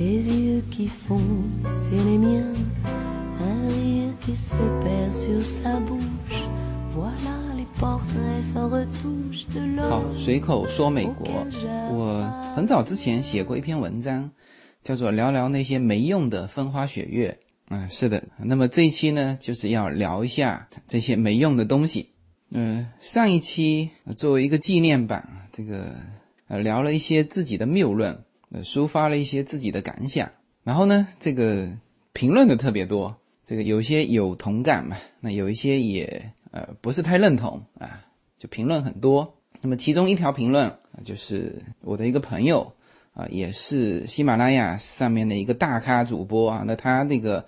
Tes yeux qui font c'est les miens, un rire qui se perd sur sa bouche. Voilà les portraits sans retouche de 好.随口说美国我很早之前写过一篇文章，叫做《聊聊那些没用的风花雪月》。嗯，是的。那么这一期呢，就是要聊一下这些没用的东西。嗯，上一期呃作为一个纪念版，这个呃聊了一些自己的谬论，呃抒发了一些自己的感想。然后呢，这个评论的特别多，这个有些有同感嘛，那有一些也呃不是太认同啊，就评论很多。那么其中一条评论啊，就是我的一个朋友啊，也是喜马拉雅上面的一个大咖主播啊，那他那个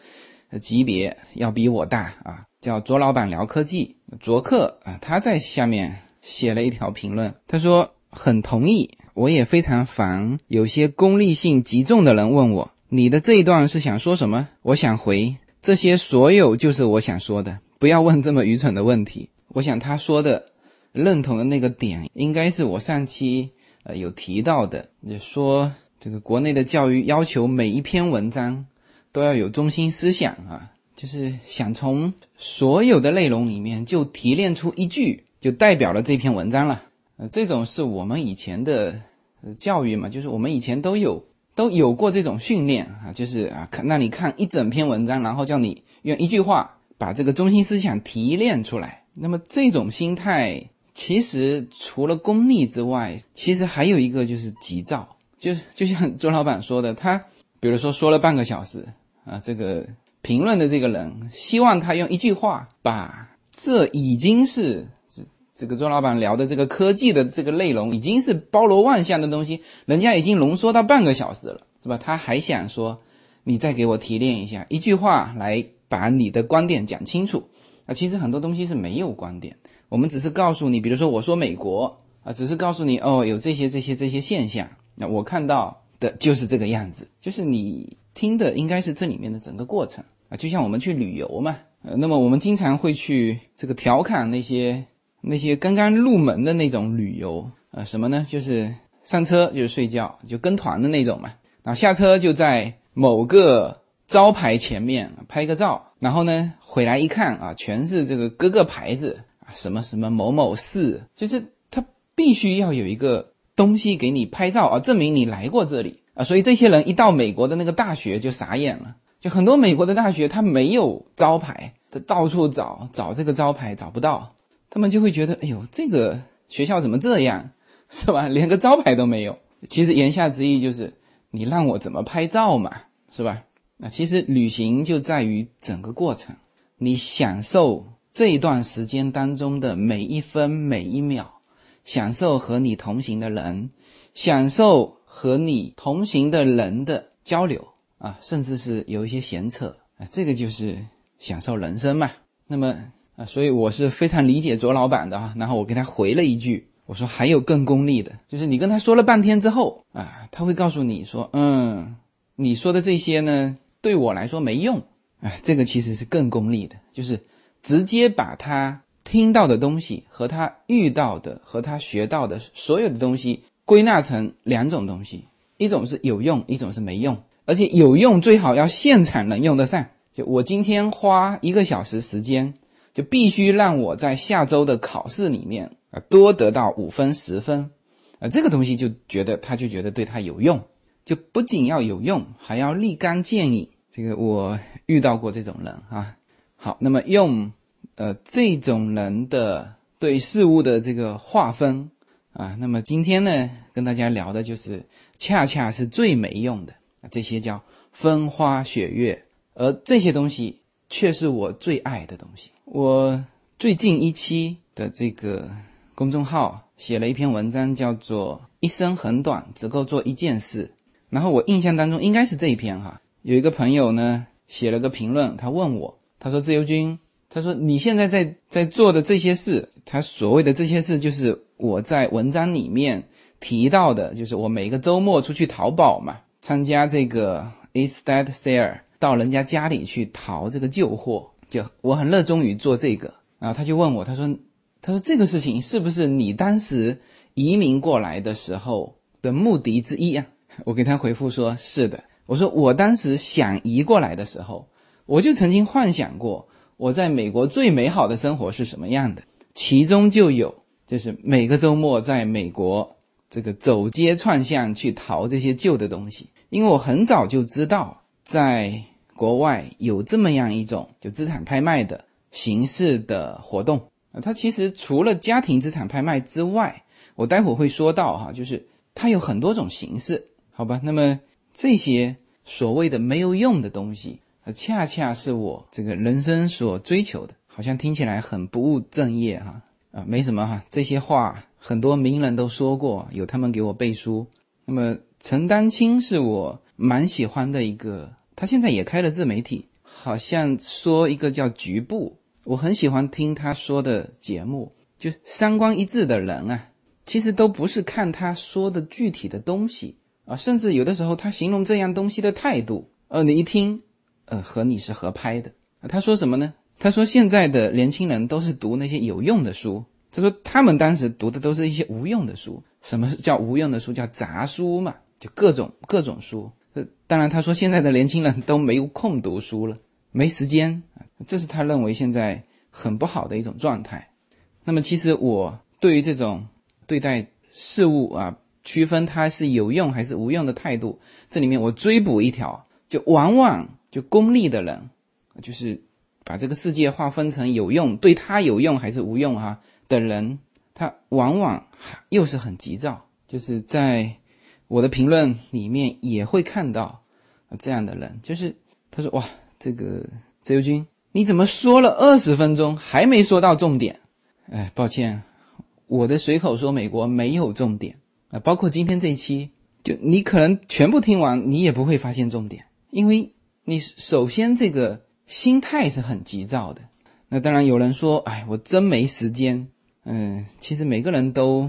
呃级别要比我大啊，叫卓老板聊科技，卓克啊，他在下面写了一条评论，他说很同意，我也非常烦有些功利性极重的人问我，你的这一段是想说什么？我想回这些所有就是我想说的，不要问这么愚蠢的问题。我想他说的认同的那个点，应该是我上期呃有提到的，也说这个国内的教育要求每一篇文章都要有中心思想啊，就是想从所有的内容里面就提炼出一句，就代表了这篇文章了。这种是我们以前的教育嘛，就是我们以前都有都有过这种训练啊，就是啊，看让你看一整篇文章，然后叫你用一句话把这个中心思想提炼出来。那么这种心态，其实除了功利之外，其实还有一个就是急躁，就就像周老板说的，他比如说说了半个小时啊，这个评论的这个人希望他用一句话把这已经是这个周老板聊的这个科技的这个内容，已经是包罗万象的东西，人家已经浓缩到半个小时了，是吧？他还想说你再给我提炼一下，一句话来把你的观点讲清楚。啊，其实很多东西是没有观点，我们只是告诉你，比如说我说美国啊，只是告诉你哦，有这些这些这些现象，那我看到的就是这个样子，就是你听的应该是这里面的整个过程啊，就像我们去旅游嘛，呃，那么我们经常会去这个调侃那些那些刚刚入门的那种旅游，呃，什么呢？就是上车就是睡觉，就跟团的那种嘛，然后下车就在某个招牌前面拍个照，然后呢回来一看啊，全是这个各个牌子啊，什么什么某某市，就是他必须要有一个东西给你拍照啊，证明你来过这里。啊，所以这些人一到美国的那个大学就傻眼了，就很多美国的大学他没有招牌，他到处找找这个招牌找不到，他们就会觉得，哎呦，这个学校怎么这样，是吧？连个招牌都没有。其实言下之意就是你让我怎么拍照嘛，是吧？那其实旅行就在于整个过程，你享受这一段时间当中的每一分每一秒，享受和你同行的人，享受和你同行的人的交流啊，甚至是有一些闲扯啊，这个就是享受人生嘛。那么啊，所以我是非常理解卓老板的哈，然后我给他回了一句，我说还有更功利的，就是你跟他说了半天之后啊，他会告诉你说，嗯，你说的这些呢。对我来说没用，哎，这个其实是更功利的，就是直接把他听到的东西和他遇到的和他学到的所有的东西归纳成两种东西，一种是有用，一种是没用，而且有用最好要现场能用得上。就我今天花一个小时时间，就必须让我在下周的考试里面啊多得到五分十分，啊，这个东西就觉得他就觉得对他有用，就不仅要有用，还要立竿见影。这个我遇到过这种人啊。好，那么用呃这种人的对事物的这个划分啊，那么今天呢跟大家聊的就是恰恰是最没用的这些叫风花雪月，而这些东西却是我最爱的东西。我最近一期的这个公众号写了一篇文章，叫做“一生很短，只够做一件事”。然后我印象当中应该是这一篇哈。有一个朋友呢写了个评论，他问我，他说：“自由军，他说你现在在在做的这些事，他所谓的这些事，就是我在文章里面提到的，就是我每个周末出去淘宝嘛，参加这个 estate sale，到人家家里去淘这个旧货，就我很热衷于做这个。然后他就问我，他说，他说这个事情是不是你当时移民过来的时候的目的之一啊？我给他回复说，是的。我说我当时想移过来的时候，我就曾经幻想过我在美国最美好的生活是什么样的，其中就有就是每个周末在美国这个走街串巷去淘这些旧的东西，因为我很早就知道在国外有这么样一种就资产拍卖的形式的活动啊，它其实除了家庭资产拍卖之外，我待会儿会说到哈，就是它有很多种形式，好吧？那么这些所谓的没有用的东西，恰恰是我这个人生所追求的。好像听起来很不务正业哈啊，没什么哈。这些话很多名人都说过，有他们给我背书。那么陈丹青是我蛮喜欢的一个，他现在也开了自媒体，好像说一个叫局部，我很喜欢听他说的节目，就三观一致的人啊。其实都不是看他说的具体的东西啊，甚至有的时候他形容这样东西的态度，呃，你一听，呃，和你是合拍的。他说什么呢？他说现在的年轻人都是读那些有用的书，他说他们当时读的都是一些无用的书。什么叫无用的书？叫杂书嘛，就各种各种书。呃，当然他说现在的年轻人都没有空读书了，没时间啊，这是他认为现在很不好的一种状态。那么其实我对于这种。对待事物啊，区分它是有用还是无用的态度。这里面我追补一条，就往往就功利的人，就是把这个世界划分成有用，对他有用还是无用哈的人，他往往又是很急躁。就是在我的评论里面也会看到这样的人，就是他说哇，这个自由军你怎么说了二十分钟还没说到重点？哎，抱歉。我的随口说美国没有重点啊，包括今天这一期，就你可能全部听完，你也不会发现重点，因为你首先这个心态是很急躁的。那当然有人说，哎，我真没时间。嗯，其实每个人都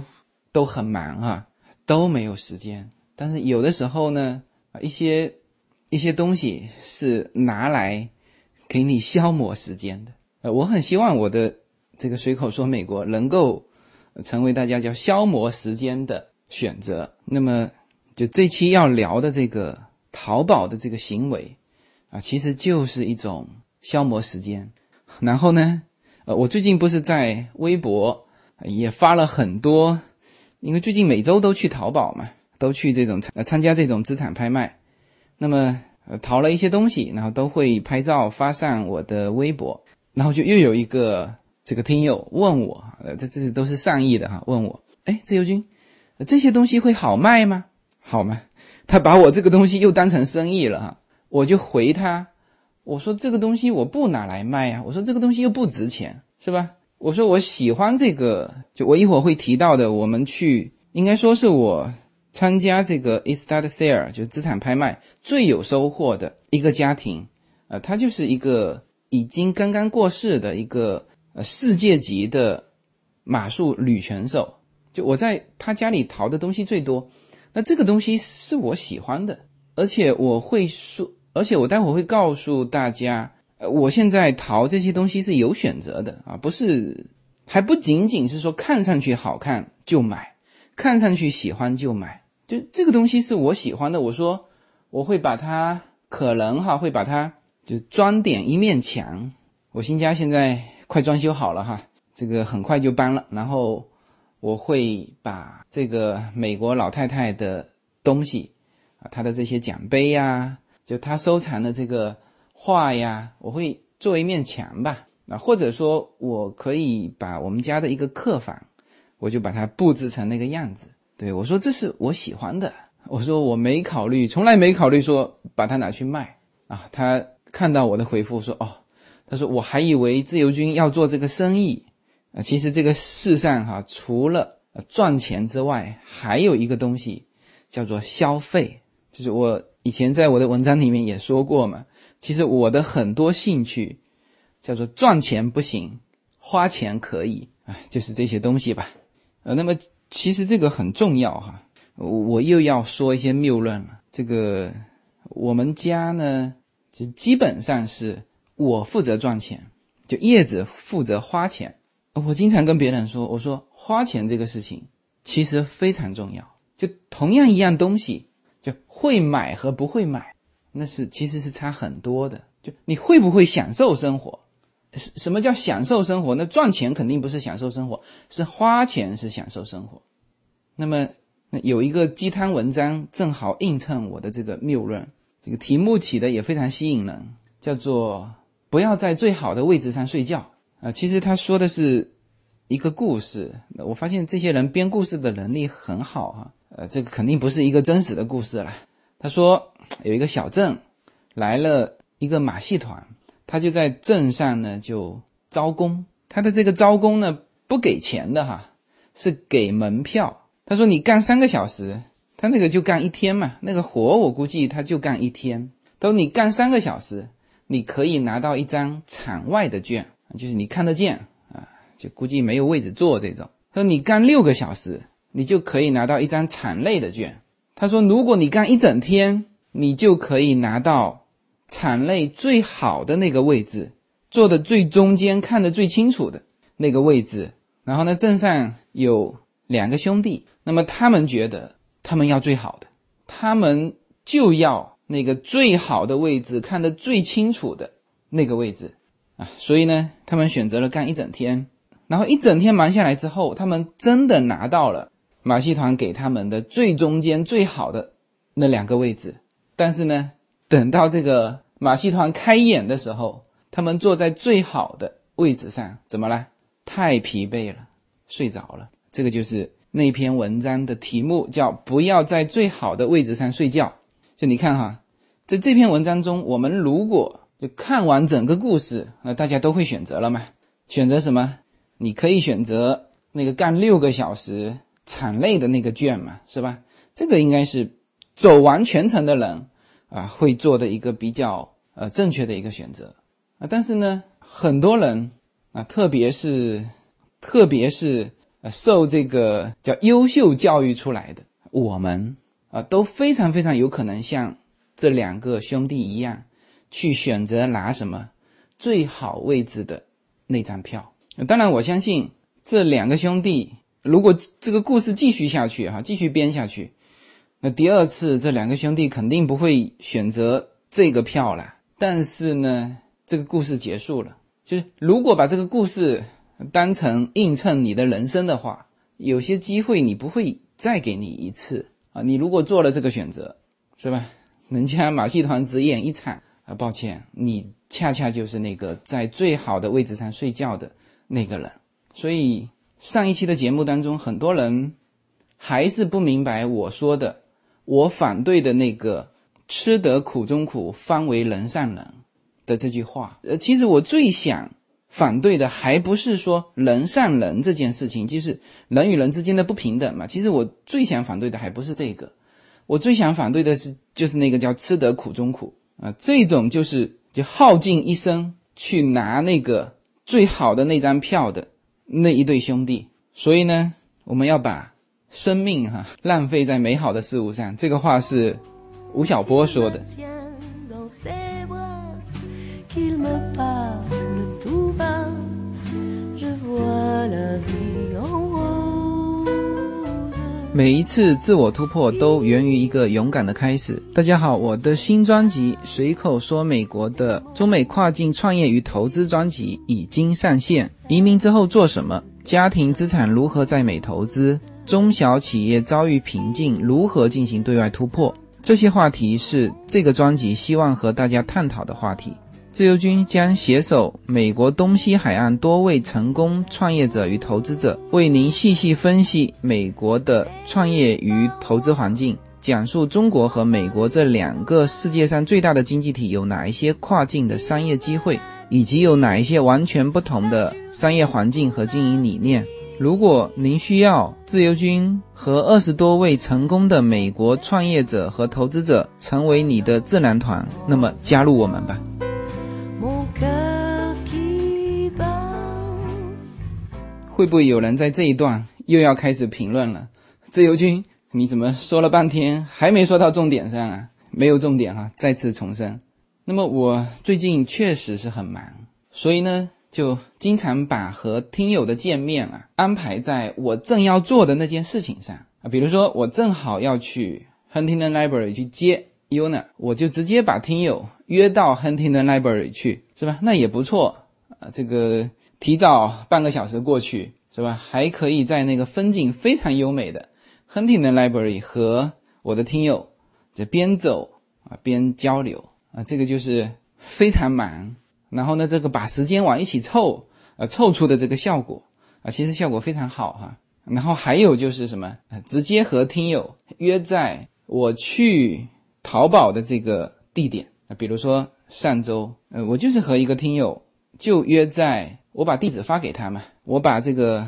都很忙啊，都没有时间。但是有的时候呢，啊，一些一些东西是拿来给你消磨时间的。呃，我很希望我的这个随口说美国能够。成为大家叫消磨时间的选择。那么，就这期要聊的这个淘宝的这个行为啊，其实就是一种消磨时间。然后呢，呃，我最近不是在微博也发了很多，因为最近每周都去淘宝嘛，都去这种参参加这种资产拍卖。那么，呃，淘了一些东西，然后都会拍照发上我的微博，然后就又有一个。这个听友问我，呃，这这都是善意的哈，问我，哎，自由军，这些东西会好卖吗？好吗？他把我这个东西又当成生意了哈，我就回他，我说这个东西我不拿来卖啊，我说这个东西又不值钱，是吧？我说我喜欢这个，就我一会儿会提到的，我们去应该说是我参加这个 estate sale，就资产拍卖最有收获的一个家庭，呃，他就是一个已经刚刚过世的一个。呃，世界级的马术女拳手，就我在他家里淘的东西最多。那这个东西是我喜欢的，而且我会说，而且我待会会告诉大家，我现在淘这些东西是有选择的啊，不是，还不仅仅是说看上去好看就买，看上去喜欢就买，就这个东西是我喜欢的。我说我会把它，可能哈会把它就装点一面墙。我新家现在。快装修好了哈，这个很快就搬了。然后我会把这个美国老太太的东西啊，她的这些奖杯呀，就她收藏的这个画呀，我会做一面墙吧。啊，或者说我可以把我们家的一个客房，我就把它布置成那个样子。对我说，这是我喜欢的。我说我没考虑，从来没考虑说把它拿去卖啊。他看到我的回复说，哦。他说：“我还以为自由军要做这个生意，啊，其实这个世上哈，除了赚钱之外，还有一个东西叫做消费。就是我以前在我的文章里面也说过嘛，其实我的很多兴趣叫做赚钱不行，花钱可以啊，就是这些东西吧。呃，那么其实这个很重要哈，我又要说一些谬论了。这个我们家呢，就基本上是。”我负责赚钱，就叶子负责花钱。我经常跟别人说：“我说花钱这个事情其实非常重要。就同样一样东西，就会买和不会买，那是其实是差很多的。就你会不会享受生活？什什么叫享受生活？那赚钱肯定不是享受生活，是花钱是享受生活。那么，那有一个鸡汤文章正好映衬我的这个谬论。这个题目起的也非常吸引人，叫做“不要在最好的位置上睡觉”啊。其实他说的是一个故事。我发现这些人编故事的能力很好哈。呃，这个肯定不是一个真实的故事了。他说有一个小镇来了一个马戏团。他就在镇上呢，就招工。他的这个招工呢，不给钱的哈，是给门票。他说你干三个小时，他那个就干一天嘛。那个活我估计他就干一天。他说你干三个小时，你可以拿到一张场外的券，就是你看得见啊，就估计没有位置坐这种。他说你干六个小时，你就可以拿到一张场内的券。他说如果你干一整天，你就可以拿到。场内最好的那个位置，坐的最中间，看得最清楚的那个位置。然后呢，镇上有两个兄弟，那么他们觉得他们要最好的，他们就要那个最好的位置，看得最清楚的那个位置啊。所以呢，他们选择了干一整天。然后一整天忙下来之后，他们真的拿到了马戏团给他们的最中间最好的那两个位置。但是呢，等到这个。马戏团开演的时候，他们坐在最好的位置上，怎么了？太疲惫了，睡着了。这个就是那篇文章的题目，叫“不要在最好的位置上睡觉”。就你看哈，在这篇文章中，我们如果就看完整个故事，那大家都会选择了嘛？选择什么？你可以选择那个干六个小时场内的那个券嘛，是吧？这个应该是走完全程的人啊会做的一个比较。呃，正确的一个选择啊，但是呢，很多人啊，特别是特别是呃，受这个叫优秀教育出来的我们啊，都非常非常有可能像这两个兄弟一样，去选择拿什么最好位置的那张票。当然，我相信这两个兄弟，如果这个故事继续下去哈，继续编下去，那第二次这两个兄弟肯定不会选择这个票了。但是呢，这个故事结束了。就是如果把这个故事当成映衬你的人生的话，有些机会你不会再给你一次啊。你如果做了这个选择，是吧？人家马戏团只演一场啊，抱歉，你恰恰就是那个在最好的位置上睡觉的那个人。所以上一期的节目当中，很多人还是不明白我说的，我反对的那个。吃得苦中苦，方为人上人。的这句话，呃，其实我最想反对的，还不是说人上人这件事情，就是人与人之间的不平等嘛。其实我最想反对的，还不是这个，我最想反对的是，就是那个叫吃得苦中苦啊，这种就是就耗尽一生去拿那个最好的那张票的那一对兄弟。所以呢，我们要把生命哈浪费在美好的事物上。这个话是。吴晓波说的。每一次自我突破都源于一个勇敢的开始。大家好，我的新专辑《随口说美国的中美跨境创业与投资》专辑已经上线。移民之后做什么？家庭资产如何在美投资？中小企业遭遇瓶颈，如何进行对外突破？这些话题是这个专辑希望和大家探讨的话题。自由军将携手美国东西海岸多位成功创业者与投资者，为您细细分析美国的创业与投资环境，讲述中国和美国这两个世界上最大的经济体有哪一些跨境的商业机会，以及有哪一些完全不同的商业环境和经营理念。如果您需要自由军和二十多位成功的美国创业者和投资者成为你的智囊团，那么加入我们吧。会不会有人在这一段又要开始评论了？自由军，你怎么说了半天还没说到重点上啊？没有重点哈，再次重申。那么我最近确实是很忙，所以呢。就经常把和听友的见面啊安排在我正要做的那件事情上啊，比如说我正好要去 Huntington Library 去接 Yuna，我就直接把听友约到 Huntington Library 去，是吧？那也不错啊，这个提早半个小时过去，是吧？还可以在那个风景非常优美的 Huntington Library 和我的听友这边走啊边交流啊，这个就是非常忙。然后呢，这个把时间往一起凑，呃，凑出的这个效果啊，其实效果非常好哈。然后还有就是什么，直接和听友约在我去淘宝的这个地点啊，比如说上周，呃，我就是和一个听友就约在，我把地址发给他嘛，我把这个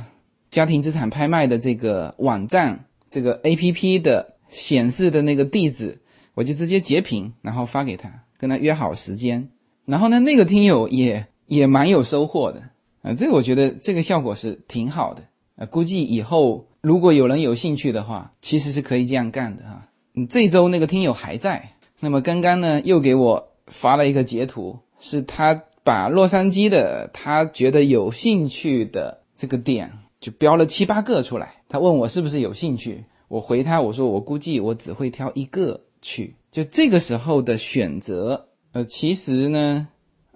家庭资产拍卖的这个网站这个 A P P 的显示的那个地址，我就直接截屏，然后发给他，跟他约好时间。然后呢，那个听友也也蛮有收获的，啊，这个我觉得这个效果是挺好的，啊，估计以后如果有人有兴趣的话，其实是可以这样干的哈。嗯，这周那个听友还在，那么刚刚呢又给我发了一个截图，是他把洛杉矶的他觉得有兴趣的这个点就标了七八个出来，他问我是不是有兴趣，我回他我说我估计我只会挑一个去，就这个时候的选择。呃，其实呢，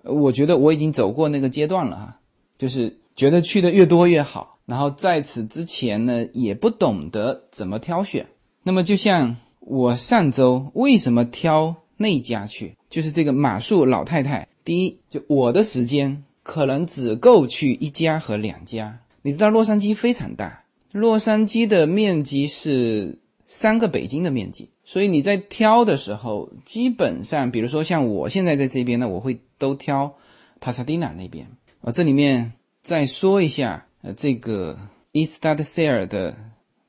我觉得我已经走过那个阶段了哈，就是觉得去的越多越好。然后在此之前呢，也不懂得怎么挑选。那么就像我上周为什么挑那家去，就是这个马术老太太。第一，就我的时间可能只够去一家和两家。你知道洛杉矶非常大，洛杉矶的面积是三个北京的面积。所以你在挑的时候，基本上，比如说像我现在在这边呢，我会都挑帕萨迪纳那边。啊，这里面再说一下，呃，这个 eStart Sale 的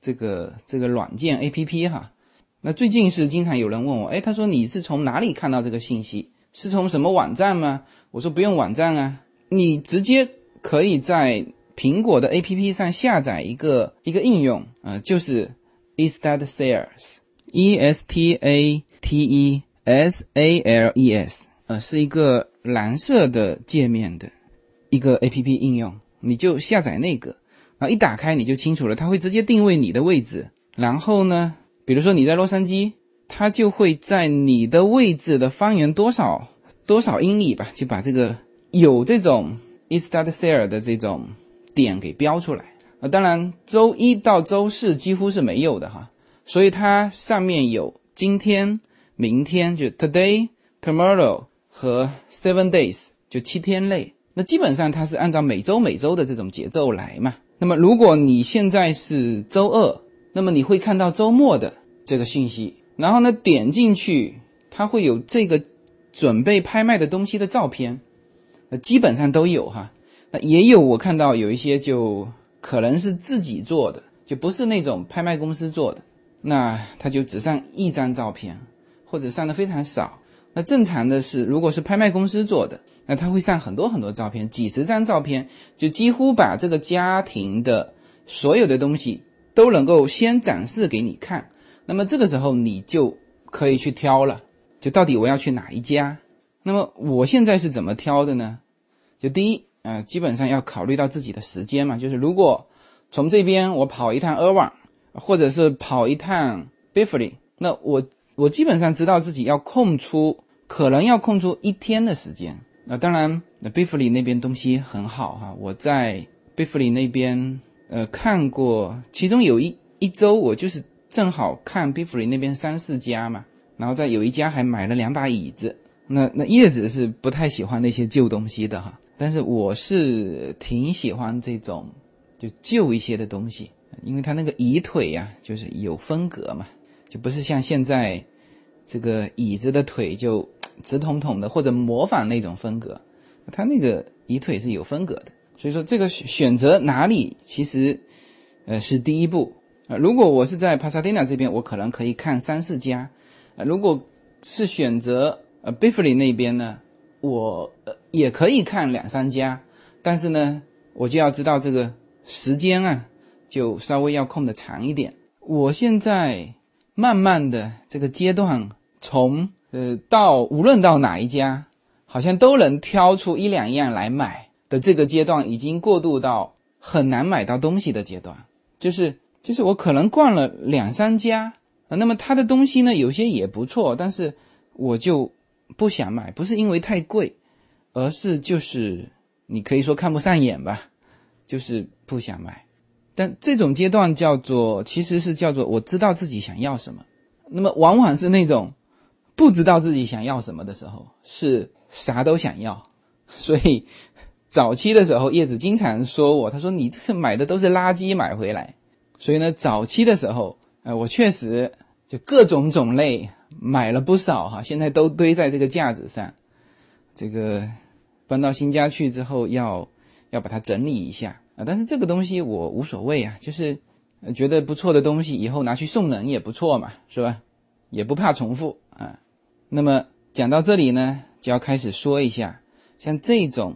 这个这个软件 APP 哈。那最近是经常有人问我，哎，他说你是从哪里看到这个信息？是从什么网站吗？我说不用网站啊，你直接可以在苹果的 APP 上下载一个一个应用，啊，就是 eStart Sales。E S T A T E S A L E S，呃，是一个蓝色的界面的一个 A P P 应用，你就下载那个，啊，一打开你就清楚了，它会直接定位你的位置，然后呢，比如说你在洛杉矶，它就会在你的位置的方圆多少多少英里吧，就把这个有这种 e s t a r t Sale 的这种点给标出来，啊，当然周一到周四几乎是没有的哈。所以它上面有今天、明天，就 today、tomorrow 和 seven days，就七天内。那基本上它是按照每周每周的这种节奏来嘛。那么如果你现在是周二，那么你会看到周末的这个信息。然后呢，点进去，它会有这个准备拍卖的东西的照片，那基本上都有哈。那也有我看到有一些就可能是自己做的，就不是那种拍卖公司做的。那他就只上一张照片，或者上的非常少。那正常的是，如果是拍卖公司做的，那他会上很多很多照片，几十张照片，就几乎把这个家庭的所有的东西都能够先展示给你看。那么这个时候你就可以去挑了，就到底我要去哪一家？那么我现在是怎么挑的呢？就第一，呃，基本上要考虑到自己的时间嘛，就是如果从这边我跑一趟 a 旺。或者是跑一趟 b i f f l y 那我我基本上知道自己要空出，可能要空出一天的时间。那当然，那 b i f f l y 那边东西很好哈，我在 b i f f l y 那边呃看过，其中有一一周我就是正好看 b i f f l y 那边三四家嘛，然后在有一家还买了两把椅子。那那叶子是不太喜欢那些旧东西的哈，但是我是挺喜欢这种就旧一些的东西。因为它那个椅腿呀，就是有风格嘛，就不是像现在这个椅子的腿就直筒筒的，或者模仿那种风格。它那个椅腿是有风格的，所以说这个选择哪里其实呃是第一步啊。如果我是在帕萨迪纳这边，我可能可以看三四家啊。如果是选择呃贝弗利那边呢，我呃也可以看两三家，但是呢，我就要知道这个时间啊。就稍微要空的长一点。我现在慢慢的这个阶段，从呃到无论到哪一家，好像都能挑出一两样来买的这个阶段，已经过渡到很难买到东西的阶段。就是就是我可能逛了两三家啊，那么他的东西呢，有些也不错，但是我就不想买，不是因为太贵，而是就是你可以说看不上眼吧，就是不想买。但这种阶段叫做，其实是叫做我知道自己想要什么。那么往往是那种不知道自己想要什么的时候，是啥都想要。所以早期的时候，叶子经常说我，他说你这个买的都是垃圾买回来。所以呢，早期的时候，呃，我确实就各种种类买了不少哈，现在都堆在这个架子上。这个搬到新家去之后，要要把它整理一下但是这个东西我无所谓啊，就是觉得不错的东西，以后拿去送人也不错嘛，是吧？也不怕重复啊。那么讲到这里呢，就要开始说一下，像这种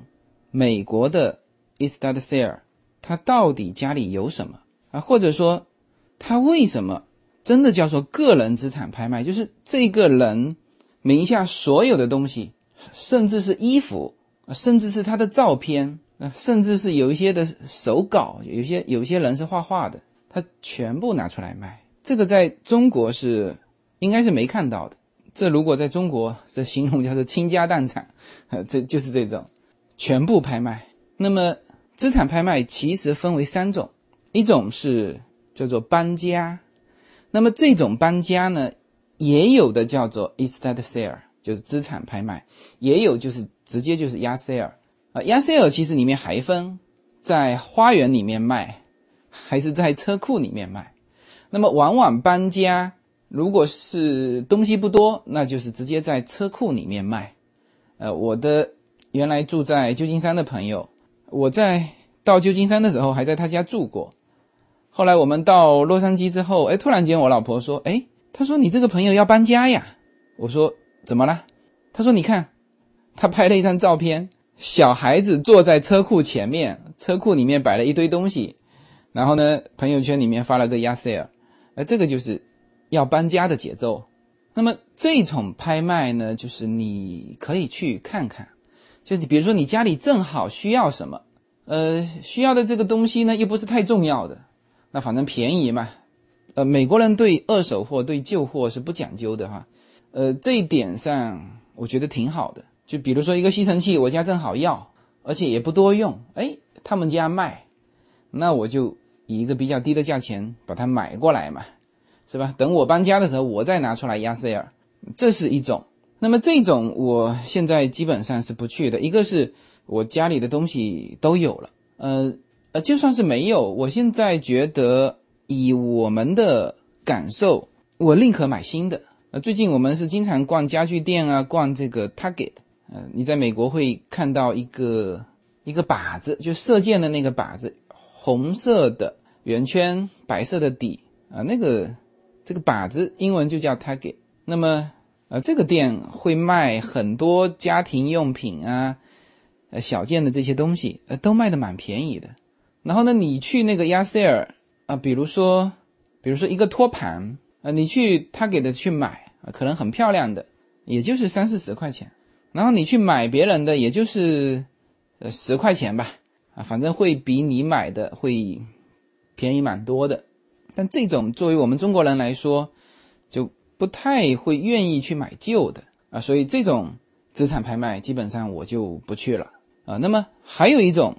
美国的 estate sale，他到底家里有什么？啊，或者说，他为什么真的叫做个人资产拍卖？就是这个人名下所有的东西，甚至是衣服，甚至是他的照片，啊，甚至是有一些的手稿，有些有些人是画画的，他全部拿出来卖。这个在中国是应该是没看到的。这如果在中国，这形容叫做倾家荡产，呃 这就是这种全部拍卖。那么资产拍卖其实分为三种。一种是叫做搬家，那么这种搬家呢，也有的叫做 estate sale，就是资产拍卖，也有就是直接就是压 sale 啊，压 sale 其实里面还分在花园里面卖，还是在车库里面卖。那么往往搬家，如果是东西不多，那就是直接在车库里面卖。呃，我的原来住在旧金山的朋友，我在到旧金山的时候还在他家住过。后来我们到洛杉矶之后，哎，突然间我老婆说：“哎，她说你这个朋友要搬家呀。”我说：“怎么了？”她说：“你看，他拍了一张照片，小孩子坐在车库前面，车库里面摆了一堆东西，然后呢，朋友圈里面发了个压 sale，呃，这个就是要搬家的节奏。那么这种拍卖呢，就是你可以去看看，就你比如说你家里正好需要什么，呃，需要的这个东西呢，又不是太重要的。”那反正便宜嘛，呃，美国人对二手货、对旧货是不讲究的哈，呃，这一点上我觉得挺好的。就比如说一个吸尘器，我家正好要，而且也不多用，哎，他们家卖，那我就以一个比较低的价钱把它买过来嘛，是吧？等我搬家的时候，我再拿出来压 sale，这是一种。那么这种我现在基本上是不去的，一个是我家里的东西都有了，呃。呃，就算是没有，我现在觉得以我们的感受，我宁可买新的。呃，最近我们是经常逛家具店啊，逛这个 Target。呃，你在美国会看到一个一个靶子，就射箭的那个靶子，红色的圆圈，白色的底啊，那个这个靶子英文就叫 Target。那么，呃，这个店会卖很多家庭用品啊，呃，小件的这些东西，呃，都卖的蛮便宜的。然后呢，你去那个亚塞尔啊，比如说，比如说一个托盘啊，你去他给的去买啊，可能很漂亮的，也就是三四十块钱。然后你去买别人的，也就是呃十块钱吧，啊，反正会比你买的会便宜蛮多的。但这种作为我们中国人来说，就不太会愿意去买旧的啊，所以这种资产拍卖基本上我就不去了啊。那么还有一种。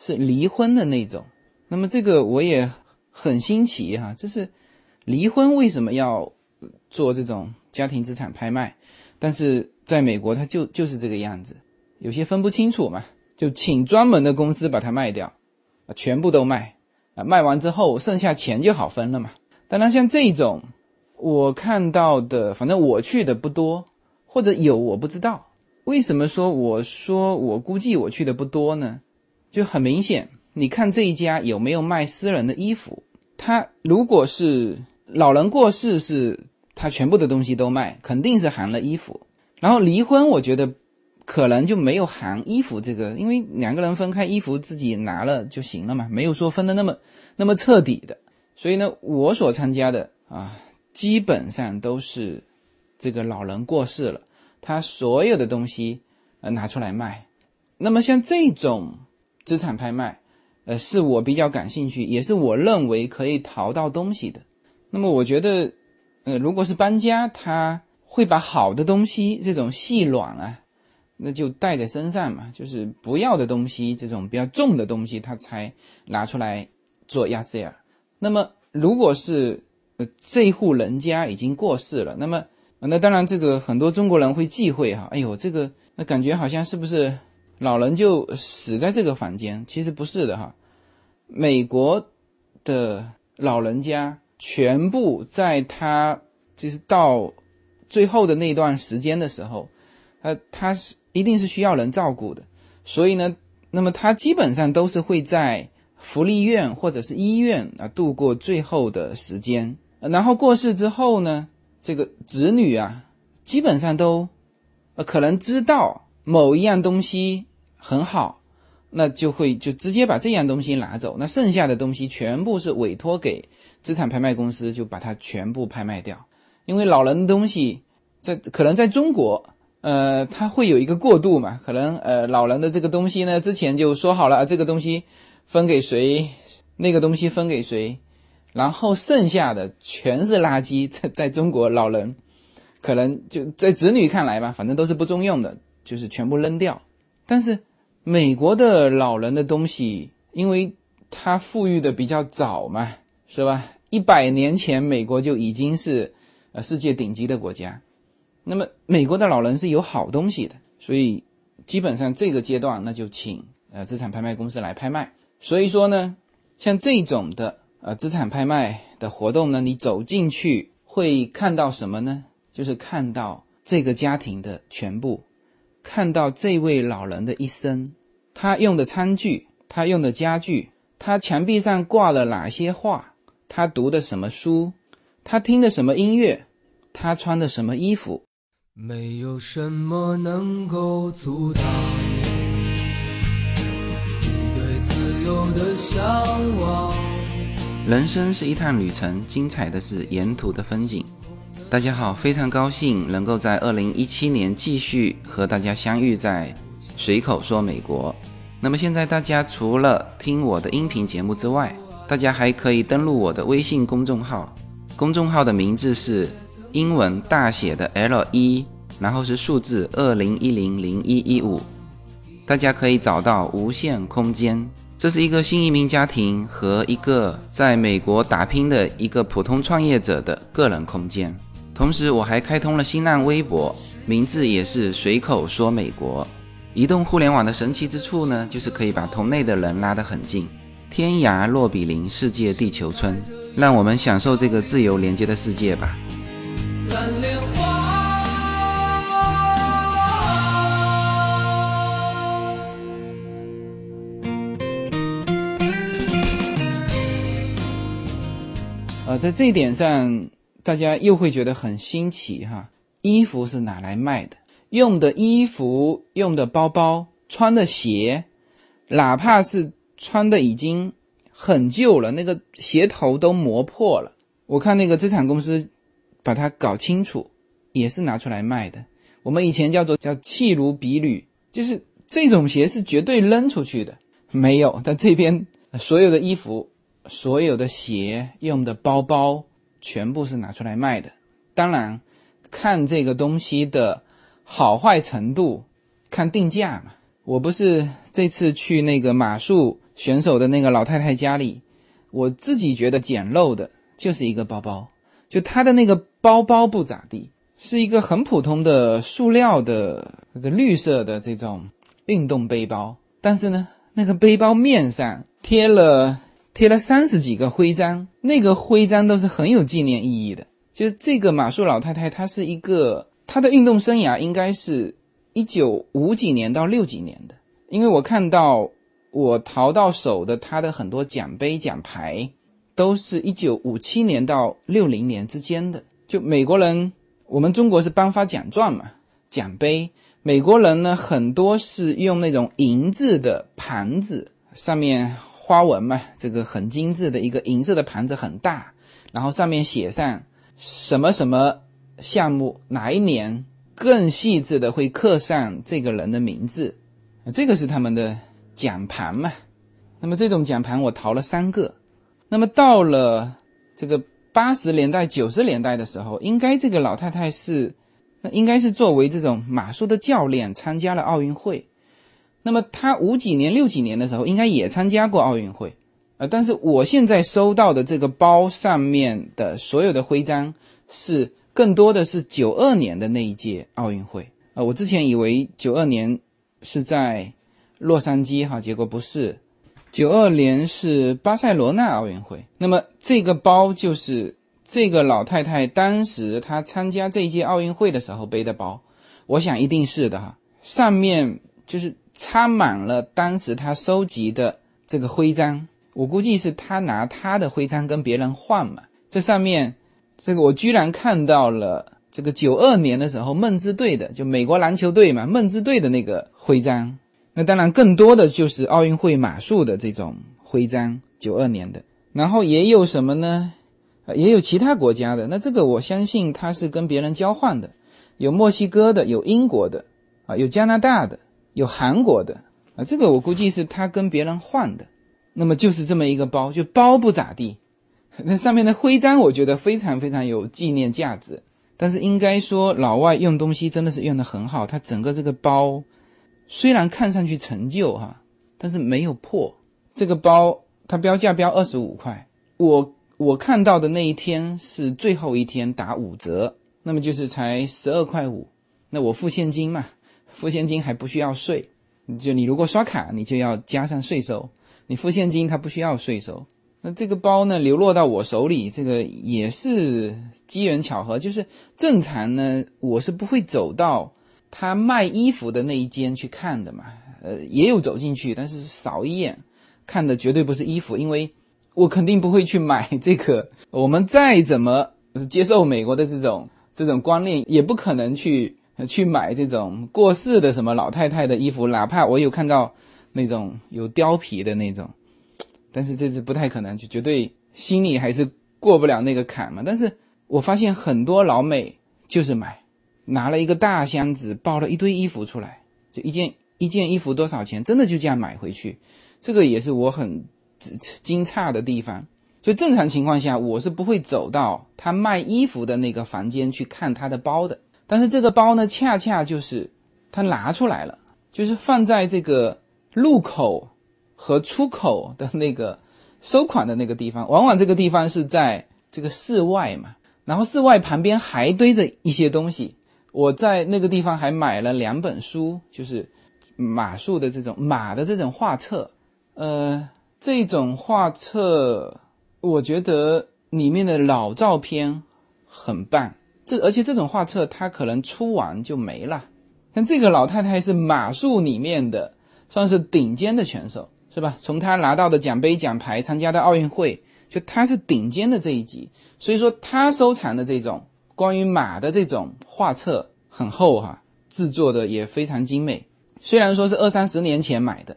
是离婚的那种，那么这个我也很新奇哈，这是离婚为什么要做这种家庭资产拍卖？但是在美国，它就就是这个样子，有些分不清楚嘛，就请专门的公司把它卖掉，啊，全部都卖，啊，卖完之后剩下钱就好分了嘛。当然，像这种我看到的，反正我去的不多，或者有我不知道。为什么说我说我估计我去的不多呢？就很明显，你看这一家有没有卖私人的衣服？他如果是老人过世，是他全部的东西都卖，肯定是含了衣服。然后离婚，我觉得可能就没有含衣服这个，因为两个人分开，衣服自己拿了就行了嘛，没有说分的那么那么彻底的。所以呢，我所参加的啊，基本上都是这个老人过世了，他所有的东西呃拿出来卖。那么像这种。资产拍卖，呃，是我比较感兴趣，也是我认为可以淘到东西的。那么我觉得，呃，如果是搬家，它会把好的东西这种细软啊，那就带在身上嘛，就是不要的东西这种比较重的东西，他才拿出来做亚瑟尔。那么如果是这户人家已经过世了，那么那当然这个很多中国人会忌讳哈，哎呦这个那感觉好像是不是老人就死在这个房间？其实不是的哈，美国的老人家全部在他就是到。最后的那段时间的时候，呃，他是一定是需要人照顾的，所以呢，那么他基本上都是会在福利院或者是医院啊度过最后的时间。然后过世之后呢，这个子女啊，基本上都，呃，可能知道某一样东西很好，那就会就直接把这样东西拿走，那剩下的东西全部是委托给资产拍卖公司，就把它全部拍卖掉。因为老人的东西，在可能在中国，呃，他会有一个过渡嘛，可能呃，老人的这个东西呢，之前就说好了，这个东西分给谁，那个东西分给谁，然后剩下的全是垃圾，在在中国老人，可能就在子女看来吧，反正都是不中用的，就是全部扔掉。但是美国的老人的东西，因为他富裕的比较早嘛，是吧？一百年前美国就已经是。世界顶级的国家，那么美国的老人是有好东西的，所以基本上这个阶段那就请呃资产拍卖公司来拍卖。所以说呢，像这种的呃资产拍卖的活动呢，你走进去会看到什么呢？就是看到这个家庭的全部，看到这位老人的一生，他用的餐具，他用的家具，他墙壁上挂了哪些画，他读的什么书。他听的什么音乐？他穿的什么衣服？没有什么能够阻挡你对自由的向往。人生是一趟旅程，精彩的是沿途的风景。大家好，非常高兴能够在二零一七年继续和大家相遇在随口说美国。那么现在大家除了听我的音频节目之外，大家还可以登录我的微信公众号。公众号的名字是英文大写的 L 一，然后是数字二零一零零一一五，大家可以找到无限空间。这是一个新移民家庭和一个在美国打拼的一个普通创业者的个人空间。同时，我还开通了新浪微博，名字也是随口说美国。移动互联网的神奇之处呢，就是可以把同类的人拉得很近，天涯若比邻，世界地球村。让我们享受这个自由连接的世界吧。呃，在这一点上，大家又会觉得很新奇哈。衣服是拿来卖的，用的衣服、用的包包、穿的鞋，哪怕是穿的已经。很旧了，那个鞋头都磨破了。我看那个资产公司把它搞清楚，也是拿出来卖的。我们以前叫做叫弃如敝履，就是这种鞋是绝对扔出去的。没有，但这边所有的衣服、所有的鞋、用的包包，全部是拿出来卖的。当然，看这个东西的好坏程度，看定价嘛。我不是这次去那个马术。选手的那个老太太家里，我自己觉得简陋的，就是一个包包，就她的那个包包不咋地，是一个很普通的塑料的那个绿色的这种运动背包，但是呢，那个背包面上贴了贴了三十几个徽章，那个徽章都是很有纪念意义的。就是这个马术老太太，她是一个她的运动生涯应该是一九五几年到六几年的，因为我看到。我淘到手的她的很多奖杯奖牌，都是一九五七年到六零年之间的。就美国人，我们中国是颁发奖状嘛，奖杯。美国人呢，很多是用那种银质的盘子，上面花纹嘛，这个很精致的一个银色的盘子很大，然后上面写上什么什么项目，哪一年，更细致的会刻上这个人的名字，这个是他们的。奖盘嘛，那么这种奖盘我淘了三个。那么到了这个八十年代、九十年代的时候，应该这个老太太是那应该是作为这种马术的教练参加了奥运会。那么她五几年、六几年的时候，应该也参加过奥运会。呃，但是我现在收到的这个包上面的所有的徽章，是更多的是九二年的那一届奥运会。呃，我之前以为九二年是在洛杉矶哈，结果不是，九二年是巴塞罗那奥运会。那么这个包就是这个老太太当时她参加这一届奥运会的时候背的包，我想一定是的哈，上面就是插满了当时她收集的这个徽章。我估计是他拿他的徽章跟别人换嘛。这上面，这个我居然看到了这个九二年的时候梦之队的，就美国篮球队嘛，梦之队的那个徽章。那当然更多的就是奥运会马术的这种徽章，九二年的。然后也有什么呢？也有其他国家的。那这个我相信他是跟别人交换的，有墨西哥的，有英国的，啊，有加拿大的，有韩国的，啊，这个我估计是他跟别人换的。那么就是这么一个包，就包不咋地，那上面的徽章我觉得非常非常有纪念价值。但是应该说老外用东西真的是用的很好，它整个这个包虽然看上去陈旧哈，但是没有破。这个包它标价标二十五块，我我看到的那一天是最后一天打五折，那么就是才十二块五。那我付现金嘛，付现金还不需要税，就你如果刷卡，你就要加上税收。你付现金，它不需要税收。那这个包呢，流落到我手里，这个也是机缘巧合。就是正常呢，我是不会走到他卖衣服的那一间去看的嘛。呃，也有走进去，但是扫一眼，看的绝对不是衣服，因为我肯定不会去买这个。我们再怎么接受美国的这种这种观念，也不可能去去买这种过世的什么老太太的衣服，哪怕我有看到。那种有貂皮的那种，但是这是不太可能，就绝对心里还是过不了那个坎嘛。但是我发现很多老美就是买，拿了一个大箱子，抱了一堆衣服出来，就一件一件衣服多少钱，真的就这样买回去。这个也是我很惊诧的地方。就正常情况下，我是不会走到他卖衣服的那个房间去看他的包的。但是这个包呢，恰恰就是他拿出来了，就是放在这个。入口和出口的那个收款的那个地方，往往这个地方是在这个室外嘛，然后室外旁边还堆着一些东西。我在那个地方还买了两本书，就是马术的这种马的这种画册。呃，这种画册我觉得里面的老照片很棒。这而且这种画册它可能出完就没了。像这个老太太是马术里面的。算是顶尖的选手，是吧？从她拿到的奖杯、奖牌，参加的奥运会，就她是顶尖的这一级。所以说，她收藏的这种关于马的这种画册很厚哈，制作的也非常精美。虽然说是二三十年前买的，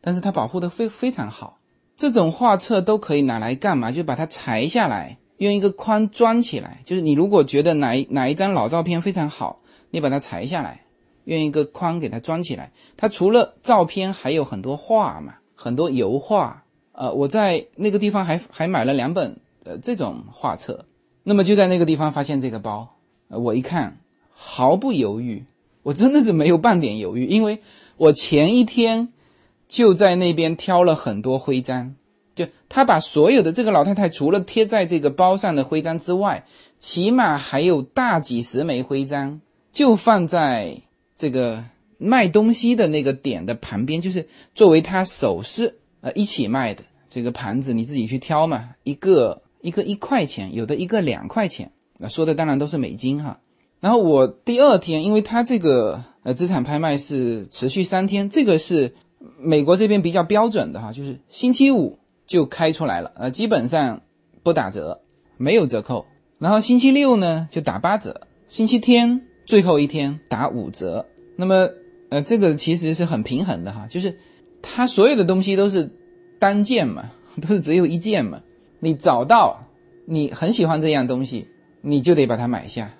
但是它保护的非非常好。这种画册都可以拿来干嘛？就把它裁下来，用一个框装起来。就是你如果觉得哪哪一张老照片非常好，你把它裁下来。用一个框给它装起来。它除了照片，还有很多画嘛，很多油画。呃，我在那个地方还还买了两本呃这种画册。那么就在那个地方发现这个包，呃，我一看毫不犹豫，我真的是没有半点犹豫，因为我前一天就在那边挑了很多徽章。就他把所有的这个老太太除了贴在这个包上的徽章之外，起码还有大几十枚徽章，就放在。这个卖东西的那个点的旁边，就是作为他首饰呃一起卖的这个盘子，你自己去挑嘛，一个一个一块钱，有的一个两块钱，那说的当然都是美金哈。然后我第二天，因为他这个呃资产拍卖是持续三天，这个是美国这边比较标准的哈，就是星期五就开出来了，呃基本上不打折，没有折扣，然后星期六呢就打八折，星期天最后一天打五折。那么，呃，这个其实是很平衡的哈，就是它所有的东西都是单件嘛，都是只有一件嘛。你找到你很喜欢这样东西，你就得把它买下，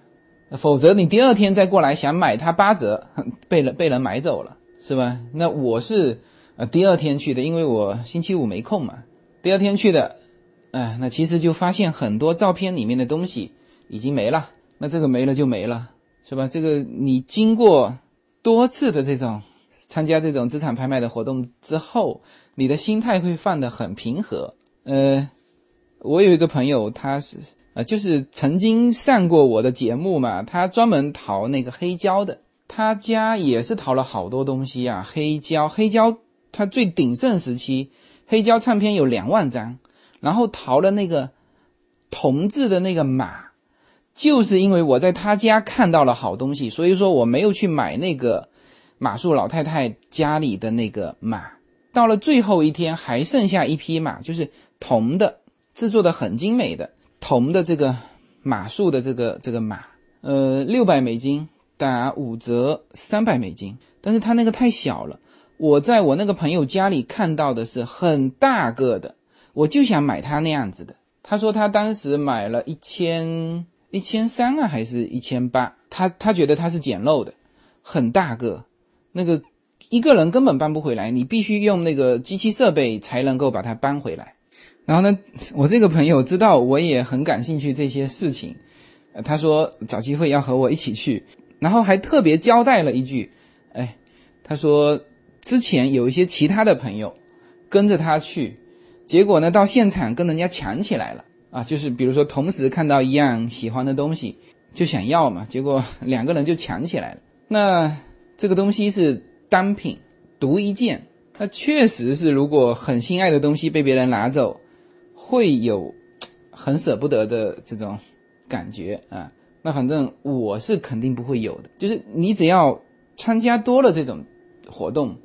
否则你第二天再过来想买它八折，被人被人买走了，是吧？那我是呃第二天去的，因为我星期五没空嘛。第二天去的，哎，那其实就发现很多照片里面的东西已经没了，那这个没了就没了。是吧？这个你经过多次的这种参加这种资产拍卖的活动之后，你的心态会放得很平和。呃，我有一个朋友，他是啊，就是曾经上过我的节目嘛，他专门淘那个黑胶的，他家也是淘了好多东西啊，黑胶，黑胶，他最鼎盛时期，黑胶唱片有两万张，然后淘了那个铜制的那个马。就是因为我在他家看到了好东西，所以说我没有去买那个马术老太太家里的那个马。到了最后一天，还剩下一匹马，就是铜的，制作的很精美的铜的这个马术的这个这个马，呃，六百美金打五折，三百美金。但是他那个太小了，我在我那个朋友家里看到的是很大个的，我就想买他那样子的。他说他当时买了一千。一千三啊，还是一千八？他他觉得他是捡漏的，很大个，那个一个人根本搬不回来，你必须用那个机器设备才能够把它搬回来。然后呢，我这个朋友知道我也很感兴趣这些事情，他说找机会要和我一起去，然后还特别交代了一句，哎，他说之前有一些其他的朋友跟着他去，结果呢到现场跟人家抢起来了。啊，就是比如说同时看到一样喜欢的东西，就想要嘛，结果两个人就抢起来了。那这个东西是单品，独一件，那确实是如果很心爱的东西被别人拿走，会有很舍不得的这种感觉啊。那反正我是肯定不会有的。就是你只要参加多了这种活动，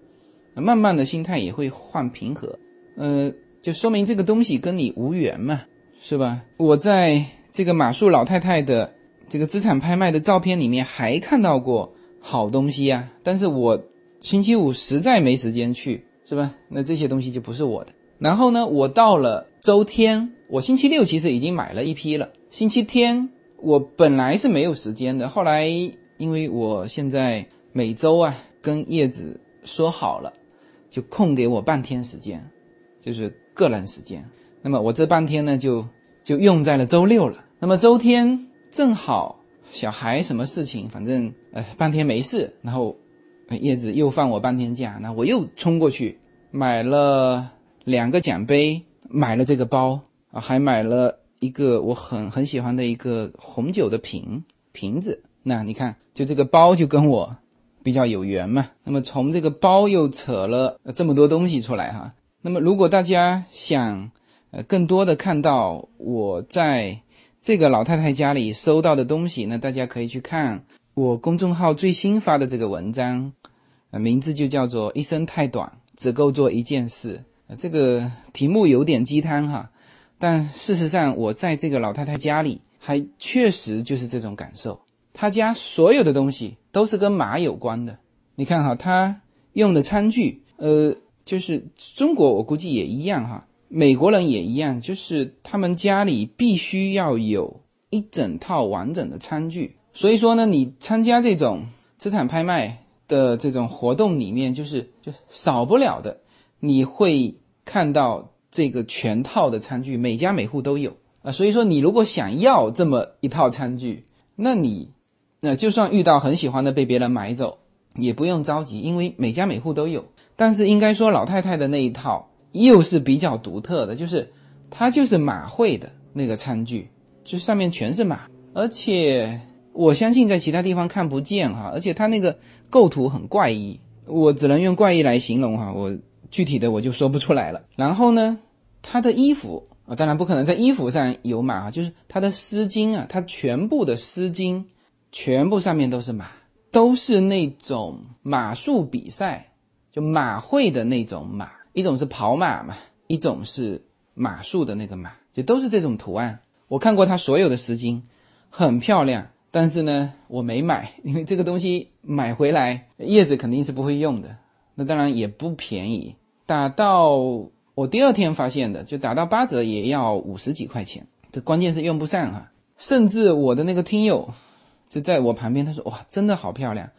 慢慢的心态也会换平和，呃，就说明这个东西跟你无缘嘛。是吧？我在这个马术老太太的这个资产拍卖的照片里面还看到过好东西呀，但是我星期五实在没时间去，是吧？那这些东西就不是我的。然后呢，我到了周天，我星期六其实已经买了一批了。星期天我本来是没有时间的，后来因为我现在每周啊跟叶子说好了，就空给我半天时间，就是个人时间。那么我这半天呢就。就用在了周六了。那么周天正好小孩什么事情，反正呃半天没事，然后叶子又放我半天假，那我又冲过去买了两个奖杯，买了这个包啊，还买了一个我很很喜欢的一个红酒的瓶瓶子。那你看，就这个包就跟我比较有缘嘛。那么从这个包又扯了这么多东西出来哈。那么如果大家想。呃，更多的看到我在这个老太太家里收到的东西，那大家可以去看我公众号最新发的这个文章，名字就叫做“一生太短，只够做一件事”。这个题目有点鸡汤哈，但事实上我在这个老太太家里还确实就是这种感受。她家所有的东西都是跟马有关的。你看哈，她用的餐具，呃，就是中国我估计也一样哈。美国人也一样，就是他们家里必须要有一整套完整的餐具。所以说呢，你参加这种资产拍卖的这种活动里面，就是就少不了的，你会看到这个全套的餐具，每家每户都有啊。所以说，你如果想要这么一套餐具，那你那就算遇到很喜欢的被别人买走，也不用着急，因为每家每户都有。但是应该说，老太太的那一套。又是比较独特的，就是它就是马会的那个餐具，就上面全是马，而且我相信在其他地方看不见哈，而且它那个构图很怪异，我只能用怪异来形容哈，我具体的我就说不出来了。然后呢，他的衣服啊，当然不可能在衣服上有马啊，就是他的丝巾啊，他全部的丝巾全部上面都是马，都是那种马术比赛，就马会的那种马。一种是跑马嘛，一种是马术的那个马，就都是这种图案。我看过他所有的丝巾，很漂亮。但是呢，我没买，因为这个东西买回来叶子肯定是不会用的。那当然也不便宜，打到我第二天发现的，就打到八折也要五十几块钱。这关键是用不上哈。甚至我的那个听友就在我旁边，他说：“哇，真的好漂亮。”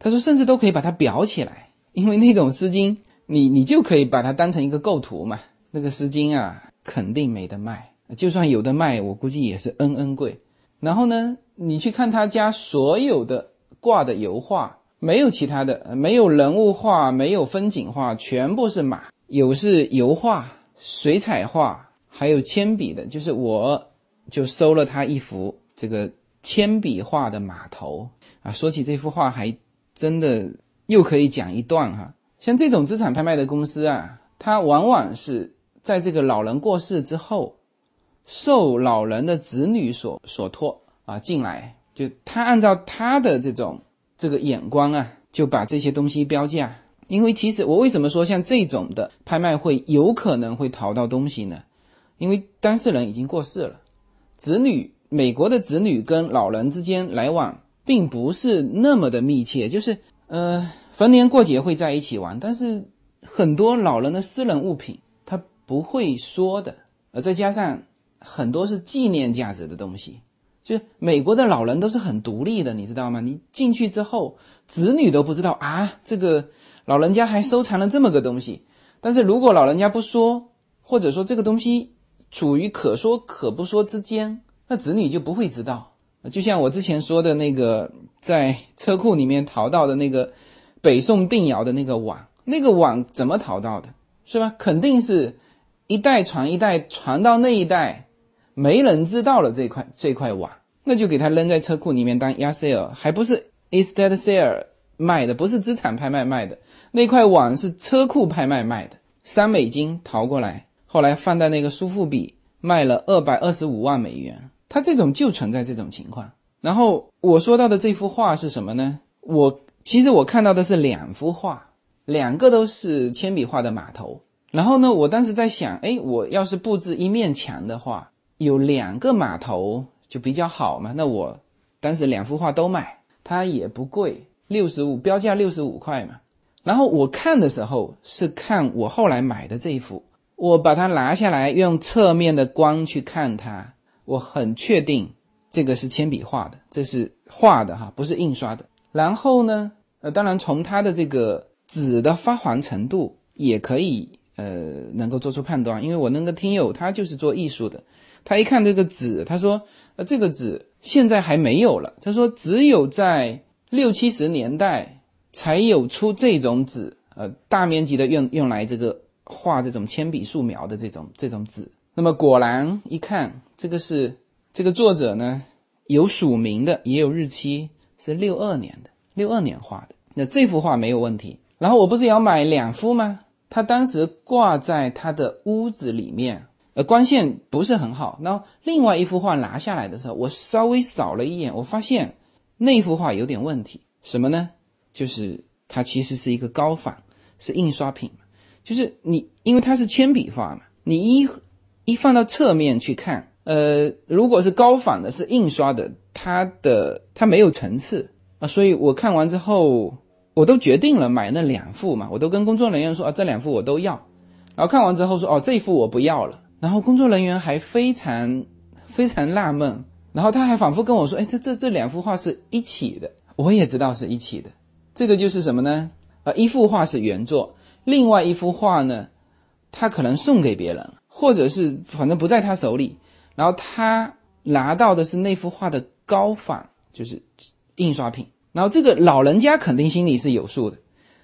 他说：“甚至都可以把它裱起来，因为那种丝巾。”你你就可以把它当成一个构图嘛，那个丝巾啊，肯定没得卖，就算有的卖，我估计也是 N N 贵。然后呢，你去看他家所有的挂的油画，没有其他的，没有人物画，没有风景画，全部是马，有是油画、水彩画，还有铅笔的。就是我就收了他一幅这个铅笔画的马头啊。说起这幅画，还真的又可以讲一段哈。像这种资产拍卖的公司啊，它往往是在这个老人过世之后。受老人的子女所所托啊，进来就他按照他的这种这个眼光啊，就把这些东西标价。因为其实我为什么说像这种的拍卖会有可能会淘到东西呢？因为当事人已经过世了，子女美国的子女跟老人之间来往并不是那么的密切，就是呃逢年过节会在一起玩，但是很多老人的私人物品他不会说的，呃再加上。很多是纪念价值的东西，就美国的老人都是很独立的，你知道吗？你进去之后，子女都不知道啊，这个老人家还收藏了这么个东西。但是如果老人家不说，或者说这个东西处于可说可不说之间，那子女就不会知道。就像我之前说的那个，在车库里面淘到的那个北宋定窑的那个碗，那个碗怎么淘到的，是吧？肯定是一代传一代，传到那一代。没人知道了这块这块碗，那就给他扔在车库里面当压 sale，还不是 estate sale 卖的，不是资产拍卖卖的。那块网是车库拍卖卖的，三美金淘过来，后来放在那个苏富比卖了二百二十五万美元。他这种就存在这种情况。然后我说到的这幅画是什么呢？我其实我看到的是两幅画，两个都是铅笔画的码头。然后呢，我当时在想，哎，我要是布置一面墙的话。有两个码头就比较好嘛，那我当时两幅画都买，它也不贵，六十五标价六十五块嘛。然后我看的时候是看我后来买的这一幅，我把它拿下来用侧面的光去看它，我很确定这个是铅笔画的，这是画的哈，不是印刷的。然后呢，呃，当然从它的这个纸的发黄程度也可以呃能够做出判断，因为我那个听友他就是做艺术的。他一看这个纸，他说：“呃，这个纸现在还没有了。”他说：“只有在六七十年代才有出这种纸，呃，大面积的用用来这个画这种铅笔素描的这种这种纸。”那么果然一看，这个是这个作者呢有署名的，也有日期，是六二年的，六二年画的。那这幅画没有问题。然后我不是要买两幅吗？他当时挂在他的屋子里面。呃，光线不是很好。然后另外一幅画拿下来的时候，我稍微扫了一眼，我发现那幅画有点问题。什么呢？就是它其实是一个高仿，是印刷品。就是你，因为它是铅笔画嘛，你一一放到侧面去看，呃，如果是高仿的，是印刷的，它的它没有层次啊。所以我看完之后，我都决定了买那两幅嘛，我都跟工作人员说啊，这两幅我都要。然后看完之后说，哦，这幅我不要了。然后工作人员还非常非常纳闷，然后他还反复跟我说：“哎，这这这两幅画是一起的。”我也知道是一起的，这个就是什么呢？呃，一幅画是原作，另外一幅画呢，他可能送给别人，或者是反正不在他手里，然后他拿到的是那幅画的高仿，就是印刷品。然后这个老人家肯定心里是有数的，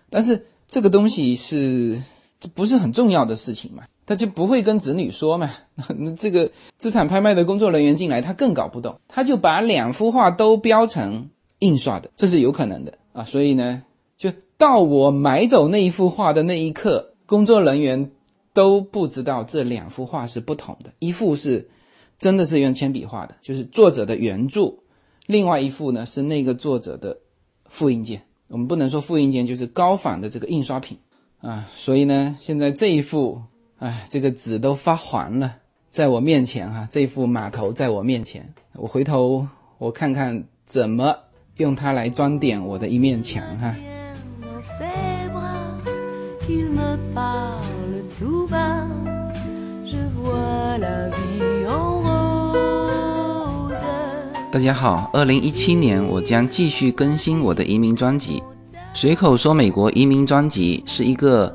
但是这个东西是这不是很重要的事情嘛？他就不会跟子女说嘛？那这个资产拍卖的工作人员进来，他更搞不懂，他就把两幅画都标成印刷的，这是有可能的啊。所以呢，就到我买走那一幅画的那一刻，工作人员都不知道这两幅画是不同的，一幅是真的是用铅笔画的，就是作者的原著；另外一幅呢是那个作者的复印件。我们不能说复印件，就是高仿的这个印刷品啊。所以呢，现在这一幅。哎，这个纸都发黄了，在我面前哈，这副码头在我面前，我回头我看看怎么用它来装点我的一面墙哈。大家好，二零一七年我将继续更新我的移民专辑，随口说美国移民专辑是一个。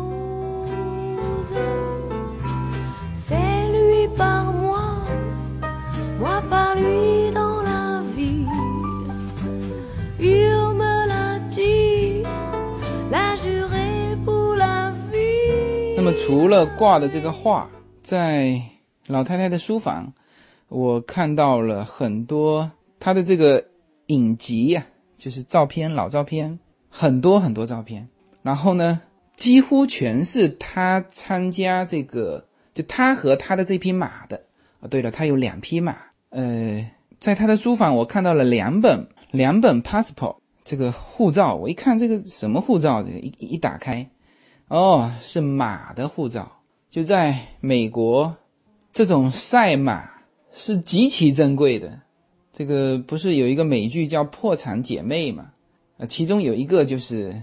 除了挂的这个画，在老太太的书房，我看到了很多她的这个影集呀，就是照片，老照片，很多很多照片。然后呢，几乎全是她参加这个，就她和她的这匹马的。啊，对了，她有两匹马。呃，在她的书房，我看到了两本两本 passport 这个护照。我一看这个什么护照，这个一一打开。哦，是马的护照，就在美国，这种赛马是极其珍贵的。这个不是有一个美剧叫《破产姐妹》嘛？呃，其中有一个就是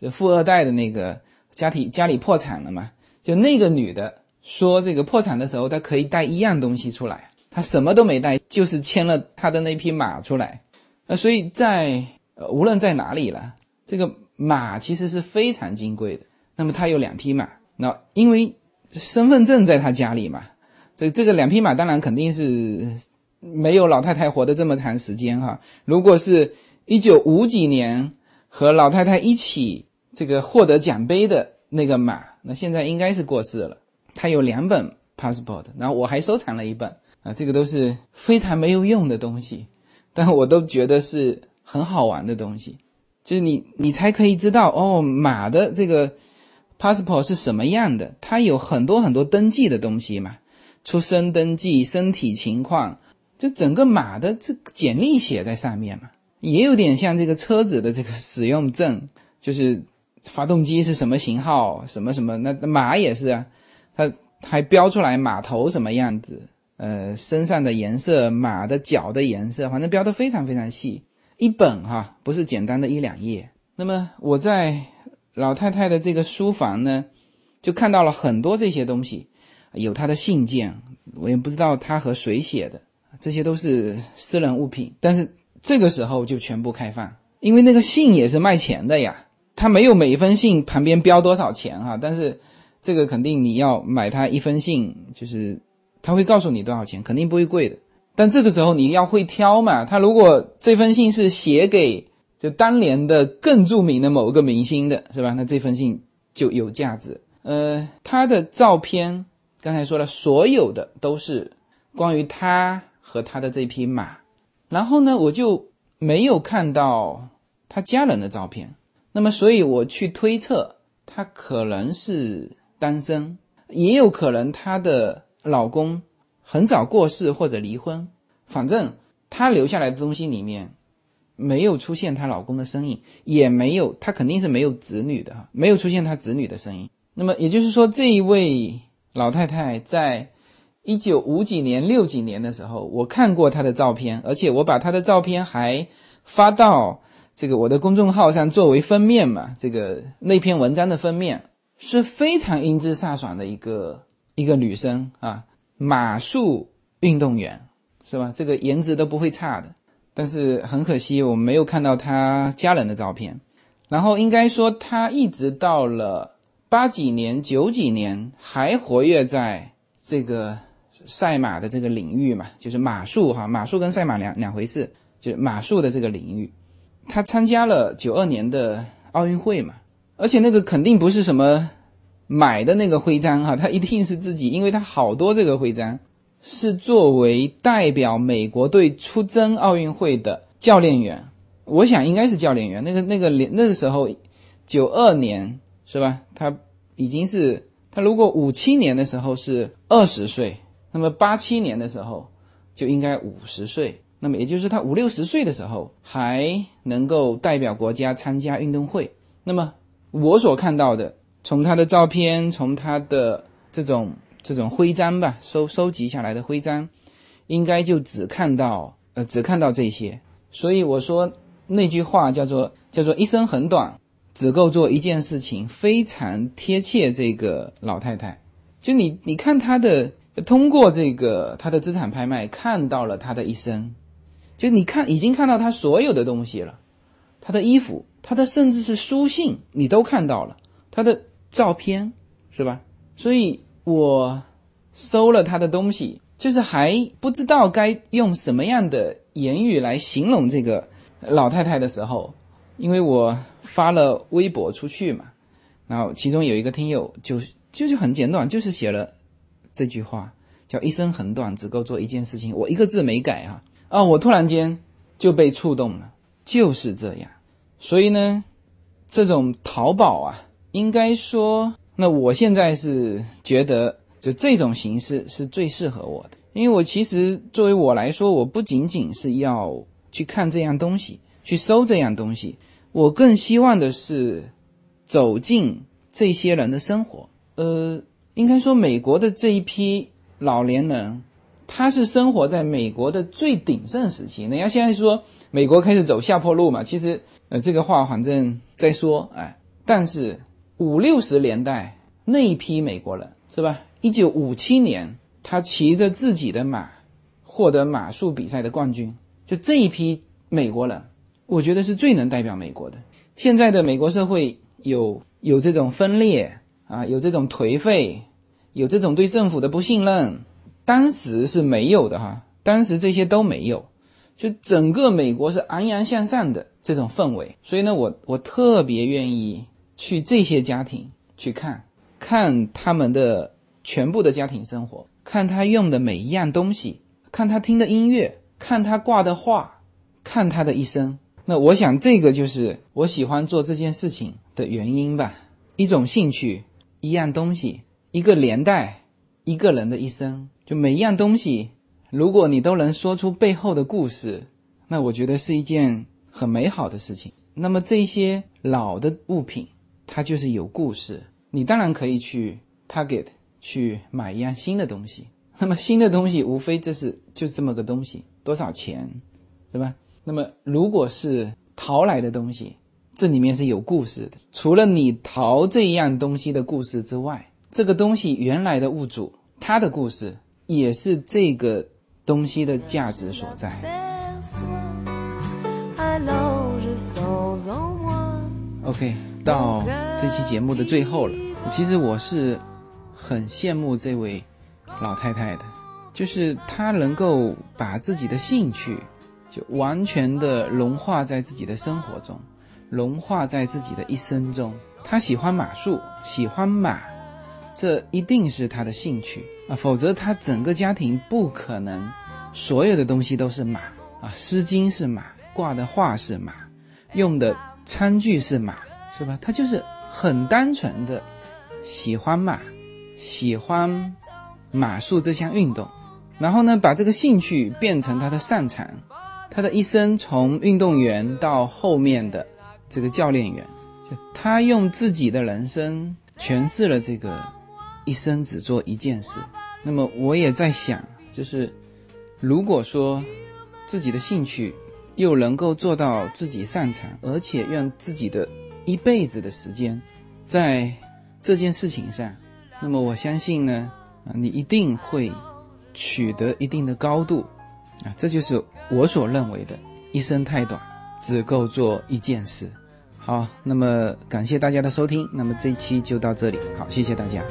这富二代的那个家庭家里破产了嘛？就那个女的说，这个破产的时候她可以带一样东西出来，她什么都没带，就是牵了她的那匹马出来。那所以在呃无论在哪里了，这个马其实是非常金贵的。那么他有两匹马，那因为身份证在他家里嘛，这这个两匹马当然肯定是没有老太太活得这么长时间哈。如果是一九五几年和老太太一起这个获得奖杯的那个马，那现在应该是过世了。他有两本 passport，然后我还收藏了一本啊，这个都是非常没有用的东西，但我都觉得是很好玩的东西，就是你你才可以知道哦，马的这个。Passport 是什么样的？它有很多很多登记的东西嘛，出生登记、身体情况，就整个马的这个简历写在上面嘛，也有点像这个车子的这个使用证，就是发动机是什么型号，什么什么。那马也是啊，它还标出来马头什么样子，呃，身上的颜色，马的脚的颜色，反正标的非常非常细，一本哈，不是简单的一两页。那么我在。老太太的这个书房呢，就看到了很多这些东西，有她的信件，我也不知道她和谁写的，这些都是私人物品。但是这个时候就全部开放，因为那个信也是卖钱的呀，他没有每一封信旁边标多少钱哈，但是这个肯定你要买他一封信，就是他会告诉你多少钱，肯定不会贵的。但这个时候你要会挑嘛，他如果这封信是写给。就当年的更著名的某个明星的是吧？那这封信就有价值。呃，他的照片刚才说了，所有的都是关于他和他的这匹马。然后呢，我就没有看到他家人的照片。那么，所以我去推测，他可能是单身，也有可能她的老公很早过世或者离婚。反正她留下来的东西里面。没有出现她老公的身影，也没有，她肯定是没有子女的哈，没有出现她子女的身影。那么也就是说，这一位老太太在一九五几年、六几年的时候，我看过她的照片，而且我把她的照片还发到这个我的公众号上作为封面嘛，这个那篇文章的封面是非常英姿飒爽的一个一个女生啊，马术运动员是吧？这个颜值都不会差的。但是很可惜，我没有看到他家人的照片。然后应该说，他一直到了八几年、九几年还活跃在这个赛马的这个领域嘛，就是马术哈，马术跟赛马两两回事，就是马术的这个领域。他参加了九二年的奥运会嘛，而且那个肯定不是什么买的那个徽章哈，他一定是自己，因为他好多这个徽章。是作为代表美国队出征奥运会的教练员，我想应该是教练员。那个那个那个时候，九二年是吧？他已经是他如果五七年的时候是二十岁，那么八七年的时候就应该五十岁。那么也就是他五六十岁的时候还能够代表国家参加运动会。那么我所看到的，从他的照片，从他的这种。这种徽章吧，收收集下来的徽章，应该就只看到呃，只看到这些。所以我说那句话叫做叫做一生很短，只够做一件事情，非常贴切这个老太太。就你，你看她的，通过这个她的资产拍卖，看到了她的一生。就你看，已经看到她所有的东西了，她的衣服，她的甚至是书信，你都看到了，她的照片，是吧？所以我收了他的东西，就是还不知道该用什么样的言语来形容这个老太太的时候，因为我。发了微博出去嘛，然后其中有一个听友就就是很简短，就是写了这句话，叫“一生很短，只够做一件事情”，我一个字没改啊啊！我突然间就被触动了，就是这样。所以呢，这种淘宝啊，应该说，那我现在是觉得，就这种形式是最适合我的，因为我其实作为我来说，我不仅仅是要去看这样东西，去搜这样东西。我更希望的是走进这些人的生活。呃，应该说，美国的这一批老年人，他是生活在美国的最鼎盛时期。人家现在说美国开始走下坡路嘛，其实呃，这个话反正在说哎。但是五六十年代那一批美国人是吧？一九五七年，他骑着自己的马获得马术比赛的冠军，就这一批美国人。我觉得是最能代表美国的。现在的美国社会有有这种分裂啊，有这种颓废，有这种对政府的不信任。当时是没有的哈，当时这些都没有，就整个美国是昂扬向上的这种氛围。所以呢，我我特别愿意去这些家庭去看，看他们的全部的家庭生活，看他用的每一样东西，看他听的音乐，看他挂的画，看他的一生。那我想，这个就是我喜欢做这件事情的原因吧。一种兴趣，一样东西，一个年代，一个人的一生，就每一样东西，如果你都能说出背后的故事，那我觉得是一件很美好的事情。那么这些老的物品，它就是有故事。你当然可以去 Target 去买一样新的东西。那么新的东西，无非这是就是这么个东西，多少钱，是吧？那么，如果是淘来的东西，这里面是有故事的。除了你淘这样东西的故事之外，这个东西原来的物主他的故事也是这个东西的价值所在。OK，到这期节目的最后了。其实我是很羡慕这位老太太的，就是她能够把自己的兴趣。就完全的融化在自己的生活中，融化在自己的一生中。她喜欢马术，喜欢马，这一定是她的兴趣啊，否则她整个家庭不可能所有的东西都是马啊，诗经是马，挂的画是马，用的餐具是马，是吧？他就是很单纯的喜欢马，喜欢马术这项运动，然后呢，把这个兴趣变成他的擅长。他的一生从运动员到后面的这个教练员，就他用自己的人生诠释了这个一生只做一件事。那么我也在想，就是如果说自己的兴趣又能够做到自己擅长，而且用自己的一辈子的时间在这件事情上，那么我相信呢，啊，你一定会取得一定的高度。啊，这就是我所认为的，一生太短，只够做一件事。好，那么感谢大家的收听，那么这一期就到这里，好，谢谢大家。